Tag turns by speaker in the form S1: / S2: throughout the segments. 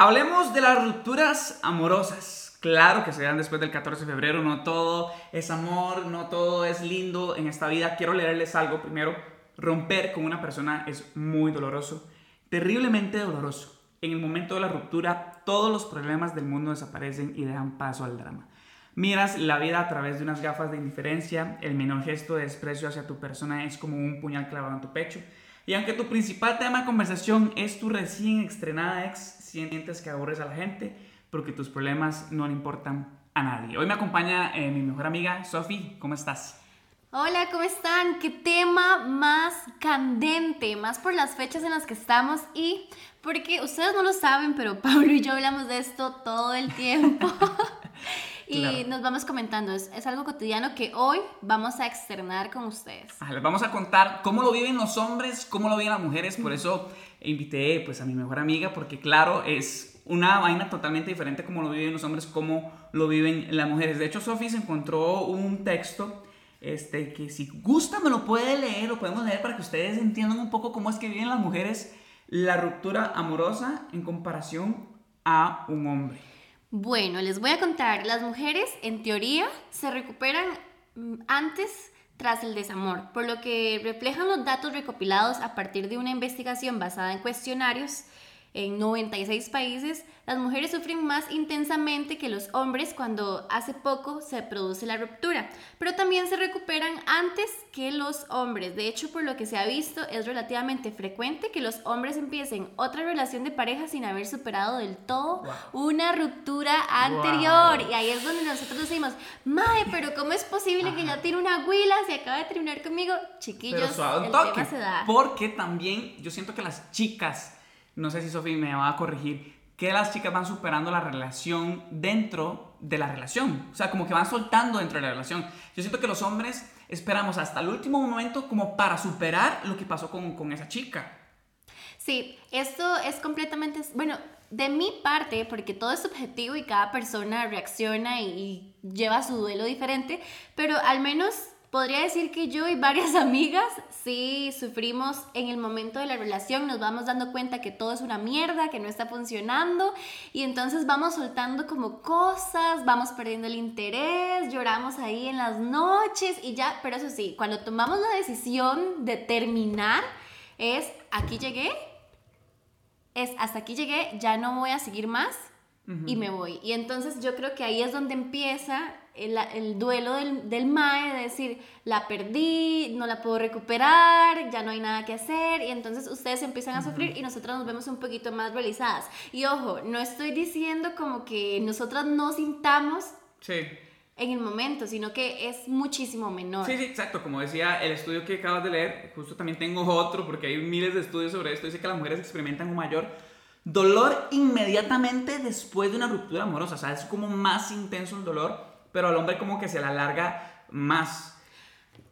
S1: Hablemos de las rupturas amorosas. Claro que se dan después del 14 de febrero, no todo es amor, no todo es lindo en esta vida. Quiero leerles algo primero. Romper con una persona es muy doloroso, terriblemente doloroso. En el momento de la ruptura, todos los problemas del mundo desaparecen y dejan paso al drama. Miras la vida a través de unas gafas de indiferencia, el menor gesto de desprecio hacia tu persona es como un puñal clavado en tu pecho. Y aunque tu principal tema de conversación es tu recién estrenada ex, sientes que aburres a la gente porque tus problemas no le importan a nadie. Hoy me acompaña eh, mi mejor amiga, Sofi. ¿Cómo estás?
S2: Hola, ¿cómo están? ¿Qué tema más candente? Más por las fechas en las que estamos y porque ustedes no lo saben, pero Pablo y yo hablamos de esto todo el tiempo. y nos vamos comentando, es, es, algo cotidiano que hoy vamos a externar con ustedes.
S1: les vamos a contar cómo lo viven los hombres, cómo lo viven las mujeres, por eso invité pues a mi mejor amiga, porque claro, es una vaina totalmente diferente como lo viven los hombres, cómo lo viven las mujeres. De hecho, Sofi se encontró un texto este, que si gusta me lo puede leer, lo podemos leer para que ustedes entiendan un poco cómo es que viven las mujeres la ruptura amorosa en comparación a un hombre.
S2: Bueno, les voy a contar, las mujeres en teoría se recuperan mm, antes tras el desamor, por lo que reflejan los datos recopilados a partir de una investigación basada en cuestionarios en 96 países, las mujeres sufren más intensamente que los hombres cuando hace poco se produce la ruptura, pero también se recuperan antes que los hombres. De hecho, por lo que se ha visto, es relativamente frecuente que los hombres empiecen otra relación de pareja sin haber superado del todo una ruptura anterior. Y ahí es donde nosotros decimos, Mae, pero ¿cómo es posible que ya tiene una huila, se acaba de terminar conmigo? Chiquillos, el tema se da.
S1: Porque también yo siento que las chicas no sé si Sofía me va a corregir, que las chicas van superando la relación dentro de la relación. O sea, como que van soltando dentro de la relación. Yo siento que los hombres esperamos hasta el último momento como para superar lo que pasó con, con esa chica.
S2: Sí, esto es completamente, bueno, de mi parte, porque todo es subjetivo y cada persona reacciona y lleva su duelo diferente, pero al menos Podría decir que yo y varias amigas sí sufrimos en el momento de la relación, nos vamos dando cuenta que todo es una mierda, que no está funcionando y entonces vamos soltando como cosas, vamos perdiendo el interés, lloramos ahí en las noches y ya, pero eso sí, cuando tomamos la decisión de terminar es aquí llegué, es hasta aquí llegué, ya no voy a seguir más y me voy. Y entonces yo creo que ahí es donde empieza el, duelo del, del, MAE, de decir, la perdí, no la puedo recuperar, ya no hay nada que hacer, y entonces ustedes empiezan a sufrir y nosotras nos vemos un poquito más realizadas. Y ojo, no estoy diciendo como que nosotras no sintamos en el momento, sino que es muchísimo menor.
S1: Sí, sí, exacto, como decía el estudio que acabas de leer, justo también tengo otro, porque hay miles de estudios sobre esto, dice que las mujeres experimentan un mayor dolor inmediatamente después de una ruptura amorosa, o sea, es como más intenso el dolor pero al hombre como que se la alarga más.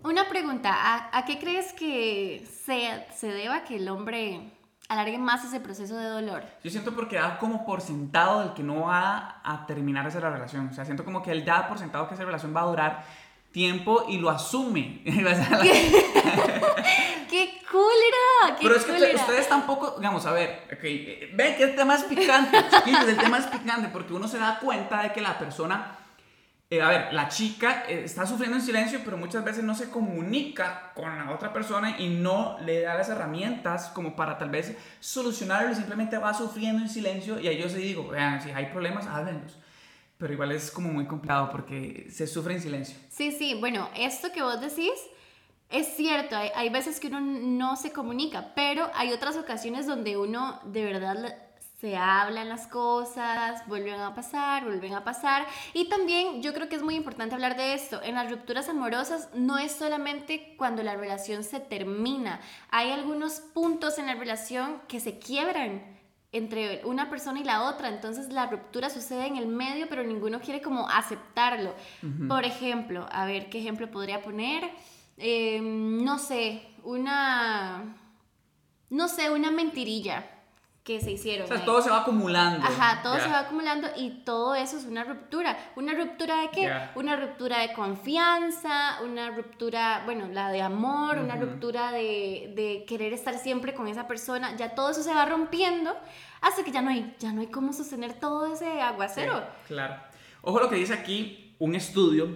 S2: Una pregunta, ¿a, qué crees que se, se deba que el hombre alargue más ese proceso de dolor?
S1: Yo siento porque da como por sentado el que no va a terminar esa relación. O sea, siento como que él da por sentado que esa relación va a durar tiempo y lo asume.
S2: ¡Qué, ¡Qué cólera!
S1: Pero es que ustedes tampoco, digamos, a ver, okay, ven que el tema es picante, chiquillos, el tema es picante porque uno se da cuenta de que la persona eh, a ver, la chica eh, está sufriendo en silencio, pero muchas veces no se comunica con la otra persona y no le da las herramientas como para tal vez solucionarlo, simplemente va sufriendo en silencio y ahí yo se digo, vean, si hay problemas, háblenlos. Pero igual es como muy complicado porque se sufre en silencio.
S2: Sí, sí, bueno, esto que vos decís es cierto, hay, hay veces que uno no se comunica, pero hay otras ocasiones donde uno de verdad se hablan las cosas, vuelven a pasar, vuelven a pasar. Y también yo creo que es muy importante hablar de esto. En las rupturas amorosas no es solamente cuando la relación se termina. Hay algunos puntos en la relación que se quiebran entre una persona y la otra. Entonces la ruptura sucede en el medio, pero ninguno quiere como aceptarlo. Por ejemplo, a ver, ¿qué ejemplo podría poner? Em, no sé, una... No sé, una mentirilla que se hicieron.
S1: O sea, todo se va acumulando.
S2: Ajá, todo se va acumulando y todo eso es una ruptura. ¿Una ruptura de qué? Una ruptura de confianza, una ruptura, bueno, la de amor, una ruptura de, de, querer estar siempre con esa persona. Ya todo eso se va rompiendo hasta que ya no hay, ya no hay cómo sostener todo ese aguacero.
S1: claro. Ojo lo que dice aquí un estudio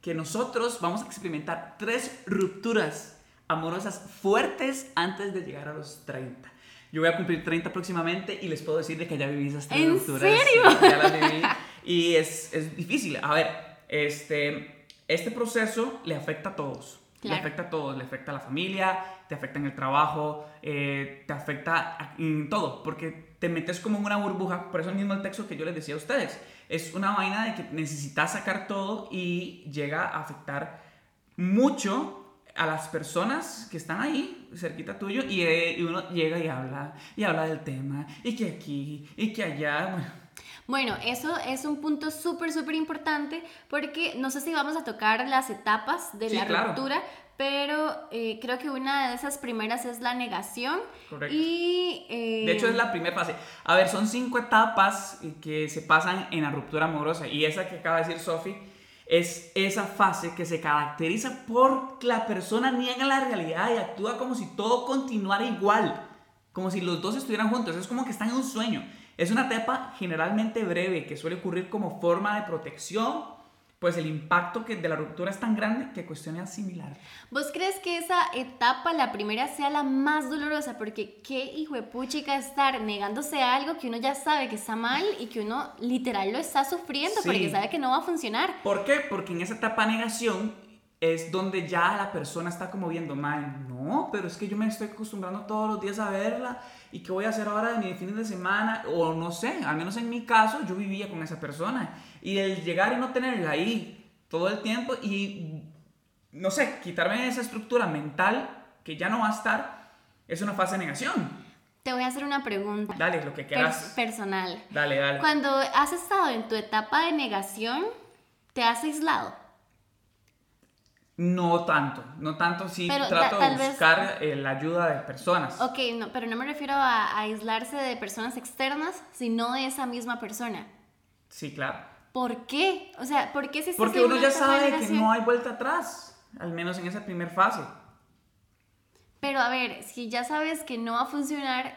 S1: que nosotros vamos a experimentar tres rupturas amorosas fuertes antes de llegar a los 30. Yo voy a cumplir 30 próximamente y les puedo decir de que ya viví esas tres
S2: ¿En
S1: rupturas.
S2: serio?
S1: Ya las viví. Y es, es difícil. A ver, este, este proceso le afecta a todos. Le
S2: Claro.
S1: afecta a todos. Le afecta a la familia, te afecta en el trabajo, eh, te afecta a- en todo. Porque te metes como en una burbuja. Por eso mismo el texto que yo les decía a ustedes. Es una vaina de que necesitas sacar todo y llega a afectar mucho a las personas que están ahí, cerquita tuyo, y, eh, y uno llega y habla, y habla del tema, y que aquí, y que allá, bueno,
S2: Bueno, eso es un punto súper, súper importante porque no sé si vamos a tocar las etapas de
S1: Sí,
S2: la
S1: claro.
S2: ruptura, pero eh, creo que una de esas primeras es la negación.
S1: Correcto.
S2: Y, eh,
S1: De hecho, es la primera fase. A ver, son cinco etapas eh, que se pasan en la ruptura amorosa. Y esa que acaba de decir Sophie es esa fase que se caracteriza por la persona niega la realidad y actúa como si todo continuara igual. Como si los dos estuvieran juntos. Es como que están en un sueño. Es una etapa generalmente breve que suele ocurrir como forma de protección. Pues el impacto que de la ruptura es tan grande que cuestiona similar.
S2: ¿Vos crees que esa etapa, la primera, sea la más dolorosa? Porque qué hijo de puchica estar negándose a algo que uno ya sabe que está mal y que uno literal lo está sufriendo
S1: Sí.
S2: porque sabe que no va a funcionar.
S1: ¿Por qué? Porque en esa etapa de negación es donde ya la persona está como viendo, mal no, pero es que yo me estoy acostumbrando todos los días a verla y qué voy a hacer ahora de mi fines de semana, o no sé, al menos en mi caso yo vivía con esa persona y el llegar y no tenerla ahí todo el tiempo y, no sé, quitarme esa estructura mental que ya no va a estar, es una fase de negación.
S2: Te voy a hacer una pregunta
S1: Dale, lo que quieras.
S2: personal.
S1: Dale, dale.
S2: Cuando has estado en tu etapa de negación, ¿te has aislado?
S1: No tanto, no tanto, sí
S2: Pero
S1: trato de
S2: tal vez-
S1: buscar eh, la ayuda de personas.
S2: Ok, no, pero no me refiero a, a aislarse de personas externas, sino de esa misma persona.
S1: Sí, claro.
S2: ¿Por qué? O sea, ¿por qué estás
S1: Porque uno ya sabe que no hay vuelta atrás, al menos en esa primera fase.
S2: Pero a ver, si ya sabes que no va a funcionar,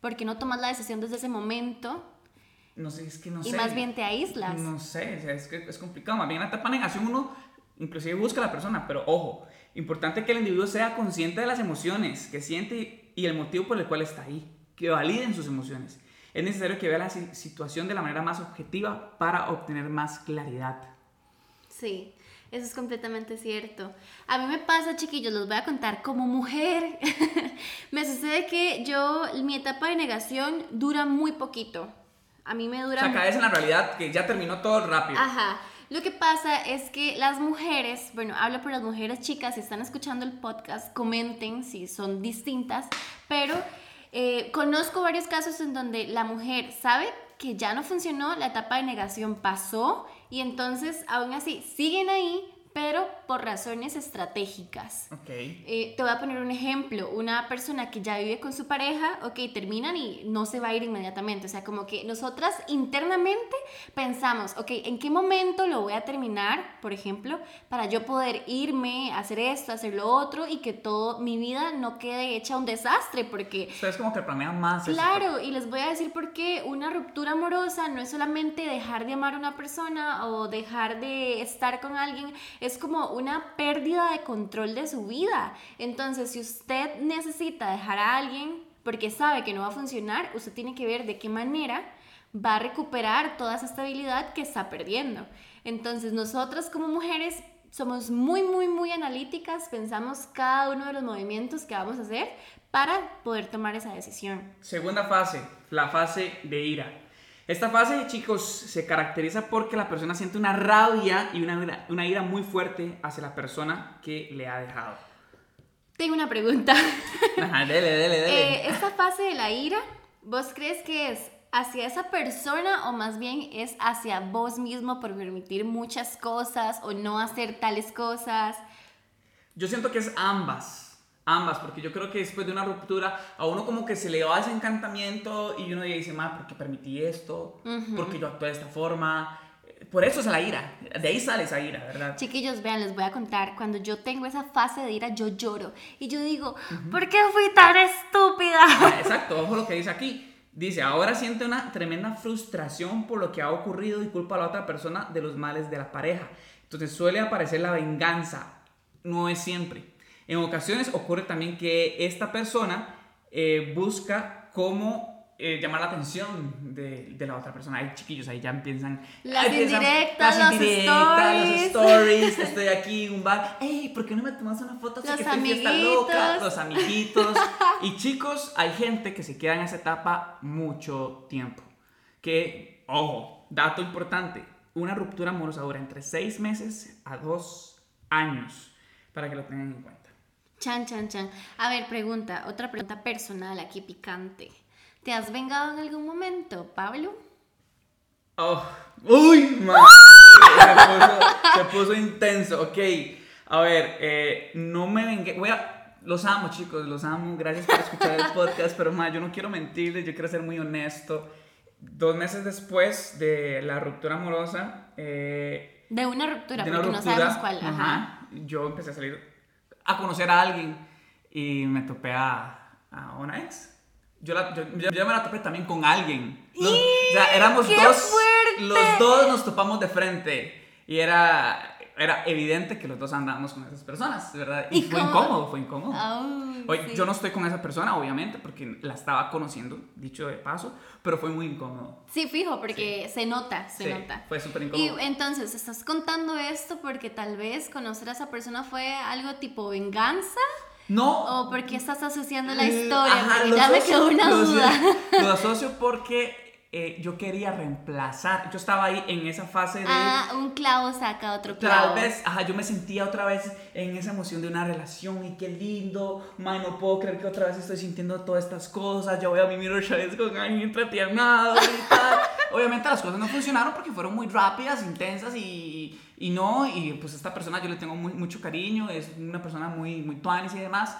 S2: ¿por qué no tomas la decisión desde ese momento
S1: No sé, es que no
S2: y
S1: sé.
S2: más bien te aíslas?
S1: No sé, es que es complicado. Más bien en la etapa de negación uno inclusive busca a la persona, pero ojo, importante que el individuo sea consciente de las emociones que siente y el motivo por el cual está ahí, que validen sus emociones. Es necesario que vea la si- situación de la manera más objetiva para obtener más claridad.
S2: Sí, eso es completamente cierto. A mí me pasa, chiquillos, los voy a contar como mujer. me sucede que yo, mi etapa de negación dura muy poquito. A mí me
S1: O
S2: dura...
S1: sea, caes en la realidad que ya terminó todo rápido.
S2: Ajá. Lo que pasa es que las mujeres, bueno, hablo por las mujeres chicas, si están escuchando el podcast, comenten si son distintas, pero eh, conozco varios casos en donde la mujer sabe que ya no funcionó, la etapa de negación pasó y entonces aún así siguen ahí, pero por razones estratégicas.
S1: Ok.
S2: Eh, te voy a poner un ejemplo. Una persona que ya vive con su pareja, ok, terminan y no se va a ir inmediatamente. O sea, como que nosotras internamente pensamos, ok, ¿en qué momento lo voy a terminar, por ejemplo, para yo poder irme, hacer esto, hacer lo otro y que todo mi vida no quede hecha un desastre? Porque
S1: Ustedes como que planean más. eso.
S2: Claro, y les voy a decir por qué una ruptura amorosa no es solamente dejar de amar a una persona o dejar de estar con alguien, es como una pérdida de control de su vida. Entonces, si usted necesita dejar a alguien porque sabe que no va a funcionar, usted tiene que ver de qué manera va a recuperar toda esa estabilidad que está perdiendo. Entonces, nosotras como mujeres somos muy, muy, muy analíticas, pensamos cada uno de los movimientos que vamos a hacer para poder tomar esa decisión.
S1: Segunda fase, la fase de ira. Esta fase, chicos, se caracteriza porque la persona siente una rabia y una, ira- una ira muy fuerte hacia la persona que le ha dejado.
S2: Tengo una pregunta.
S1: Ajá, dele, dele, dele.
S2: Eh, esta fase de la ira, ¿vos crees que es hacia esa persona o más bien es hacia vos mismo por permitir muchas cosas o no hacer tales cosas?
S1: Yo siento que es ambas. Ambas, porque yo creo que después de una ruptura a uno como que se le va ese encantamiento y uno dice, ma, ¿por qué permití esto? ¿Por qué yo actué de esta forma? Por eso es la ira. De ahí sale esa ira, ¿verdad?
S2: Chiquillos, vean, les voy a contar, cuando yo tengo esa fase de ira, yo lloro y yo digo, ¿por qué fui tan estúpida?
S1: Ah, Exacto, ojo lo que dice aquí. Dice, ahora siente una tremenda frustración por lo que ha ocurrido y culpa a la otra persona de los males de la pareja. Entonces suele aparecer la venganza, no es siempre. En ocasiones ocurre también que esta persona eh, busca cómo eh, llamar la atención de, de, la otra persona. Hay chiquillos ahí ya empiezan.
S2: Las indirectas,
S1: las
S2: los
S1: indirectas, los
S2: stories.
S1: stories. Estoy aquí en un bar. Hey, ¿por qué no me tomas una foto? Así
S2: Los
S1: que
S2: amiguitos.
S1: loca. Los amiguitos. y chicos, hay gente que se queda en esa etapa mucho tiempo. Que, ojo, dato importante. Una ruptura amorosa dura entre 6 meses a 2 años. Para que lo tengan en cuenta.
S2: Chan, chan, chan. A ver, pregunta, otra pregunta personal aquí picante. ¿Te has vengado en algún momento, Pablo?
S1: Oh, uy, man. Se puso, se puso intenso. Ok, a ver, eh, no me vengué. Voy a. Los amo, chicos, los amo. Gracias por escuchar el podcast. Pero, ma, yo no quiero mentirles, yo quiero ser muy honesto. Dos meses después de la ruptura amorosa, eh,
S2: De una ruptura,
S1: de una
S2: porque
S1: ruptura,
S2: no sabemos cuál. Ajá.
S1: ajá, yo empecé a salir a conocer a alguien y me topé a, a una ex. Yo, la- yo, yo- me la topé también con alguien. Los- o sea, éramos
S2: ¡Qué
S1: dos.
S2: fuerte!
S1: Los dos nos topamos de frente. Y era, era evidente que los dos andábamos con esas personas, ¿verdad? Y,
S2: ¿Y
S1: fue
S2: cómo?
S1: incómodo, fue incómodo. Oye,
S2: sí.
S1: Yo no estoy con esa persona, obviamente, porque la estaba conociendo, dicho de paso, pero fue muy incómodo.
S2: Sí, fijo, porque se nota, se
S1: Sí,
S2: nota.
S1: Fue súper
S2: Y
S1: incómodo.
S2: entonces, ¿estás contando esto porque tal vez conocer a esa persona fue algo tipo venganza?
S1: no.
S2: ¿O porque estás asociando la historia?
S1: ajá,
S2: Porque ya me
S1: asocio-
S2: quedó una duda.
S1: Lo asocio porque eh, yo quería reemplazar. Yo estaba ahí en esa fase de.
S2: Ah, un clavo saca otro clavo.
S1: Tal vez, ajá, yo me sentía otra vez en esa emoción de una relación y qué lindo, man, no puedo creer que otra vez estoy sintiendo todas estas cosas, ya voy a vivir otra vez con alguien entretiernado y tal. Obviamente las cosas no funcionaron porque fueron muy rápidas, intensas y, y no, y pues esta persona yo le tengo muy, mucho cariño, es una persona muy, muy tuanis y demás.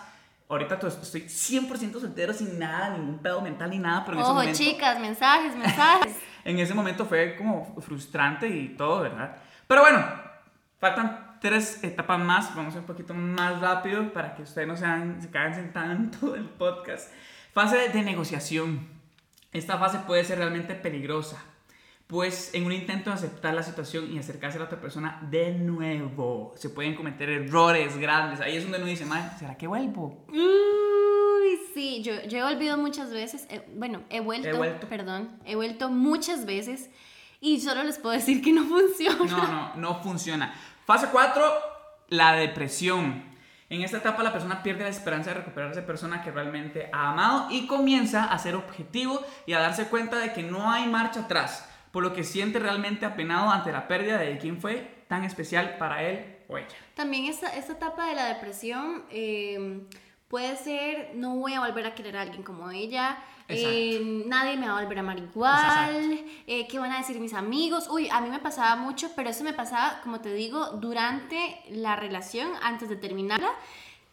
S1: Ahorita estoy 100% soltero sin nada, ningún pedo mental ni nada, pero en ese
S2: Ojo,
S1: momento...
S2: chicas, mensajes, mensajes.
S1: En ese momento fue como frustrante y todo, ¿verdad? Pero bueno, faltan tres etapas más. Vamos a un poquito más rápido para que ustedes no sean, se cansen tanto del podcast. Fase de negociación. Esta fase puede ser realmente peligrosa. Pues en un intento de aceptar la situación y acercarse a la otra persona de nuevo, se pueden cometer errores grandes. Ahí es donde uno dice, "Mae, ¿será que vuelvo?
S2: Uy, sí, yo, yo he olvidado muchas veces, eh, bueno, he vuelto,
S1: He vuelto.
S2: perdón, he vuelto muchas veces y solo les puedo decir que no funciona.
S1: No, no, no funciona. Fase 4, la depresión. En esta etapa la persona pierde la esperanza de recuperar a esa persona que realmente ha amado y comienza a ser objetivo y a darse cuenta de que no hay marcha atrás, por lo que siente realmente apenado ante la pérdida de quien fue tan especial para él o ella.
S2: También esta, esta etapa de la depresión eh, puede ser, no voy a volver a querer a alguien como ella, eh, nadie me va a volver a amar igual, eh, ¿qué van a decir mis amigos? Uy, a mí me pasaba mucho, pero eso me pasaba, como te digo, durante la relación, antes de terminarla,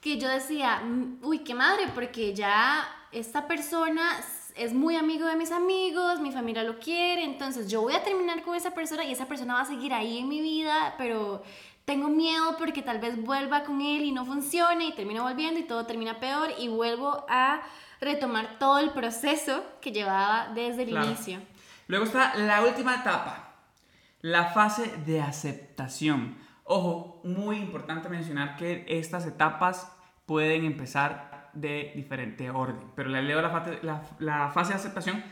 S2: que yo decía, "Mm, uy, qué madre, porque ya esta persona es muy amigo de mis amigos, mi familia lo quiere, entonces yo voy a terminar con esa persona y esa persona va a seguir ahí en mi vida, pero tengo miedo porque tal vez vuelva con él y no funcione y termino volviendo y todo termina peor y vuelvo a retomar todo el proceso que llevaba desde el
S1: Claro.
S2: inicio.
S1: Luego está la última etapa, la fase de aceptación. Ojo, muy importante mencionar que estas etapas pueden empezar de diferente orden, pero les leo la fase, la, la fase de aceptación.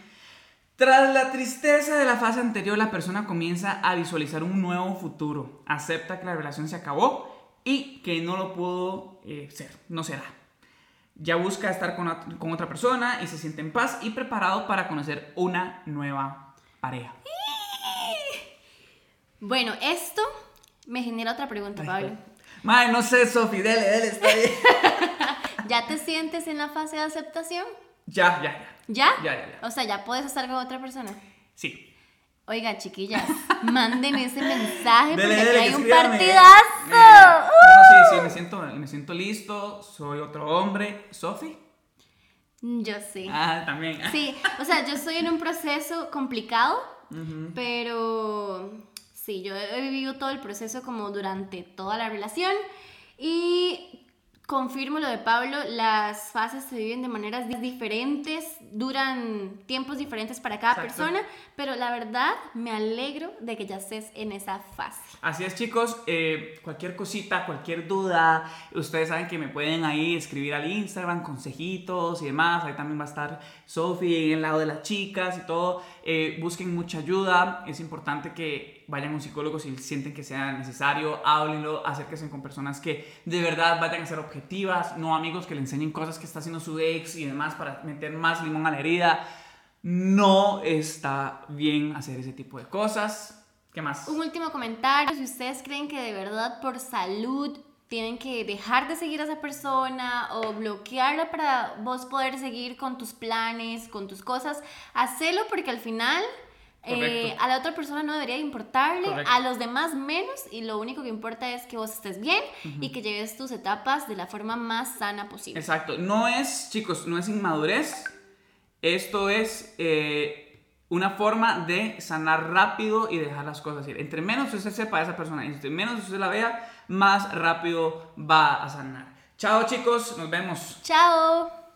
S1: Tras la tristeza de la fase anterior, la persona comienza a visualizar un nuevo futuro, acepta que la relación se acabó y que no lo pudo eh, ser, no será. Ya busca estar con, ot- con otra persona y se siente en paz y preparado para conocer una nueva pareja.
S2: Bueno, esto me genera otra pregunta, Pablo.
S1: Madre, no sé, Sofi, dele, dele, está bien.
S2: ¿Ya te sientes en la fase de aceptación?
S1: ya, ya, ya.
S2: ¿Ya?
S1: Ya, ya, ya.
S2: O sea, ¿ya puedes estar con otra persona?
S1: Sí.
S2: Oiga, chiquillas, manden ese mensaje porque
S1: Dele,
S2: aquí
S1: dele,
S2: hay un partidazo.
S1: Eh, bueno, sí, sí, me siento, me siento listo, soy otro hombre. ¿Sofi?
S2: Yo sí.
S1: Ah, también.
S2: Sí, o sea, yo estoy en un proceso complicado, pero sí, yo he vivido todo el proceso como durante toda la relación y confirmo lo de Pablo, las fases se viven de maneras diferentes, duran tiempos diferentes para cada
S1: Exacto.
S2: persona, pero la verdad me alegro de que ya estés en esa fase.
S1: Así es chicos, eh, cualquier cosita, cualquier duda, ustedes saben que me pueden ahí escribir al Instagram, consejitos y demás, ahí también va a estar Sophie en el lado de las chicas y todo, Eh, busquen mucha ayuda, es importante que vayan a un psicólogo si sienten que sea necesario, háblenlo, acérquense con personas que de verdad vayan a ser objetivas, no amigos que le enseñen cosas que está haciendo su ex y demás para meter más limón a la herida. No está bien hacer ese tipo de cosas. ¿Qué más?
S2: Un último comentario, si ustedes creen que de verdad por salud tienen que dejar de seguir a esa persona o bloquearla para vos poder seguir con tus planes, con tus cosas, hacelo porque al final eh, a la otra persona no debería importarle,
S1: Correcto.
S2: a los demás menos y lo único que importa es que vos estés bien y que lleves tus etapas de la forma más sana posible.
S1: Exacto. No es, chicos, no es inmadurez. Esto es eh, una forma de sanar rápido y dejar las cosas ir. Entre menos usted sepa de esa persona, entre menos usted la vea, más rápido va a sanar. Chao chicos, nos vemos.
S2: Chao.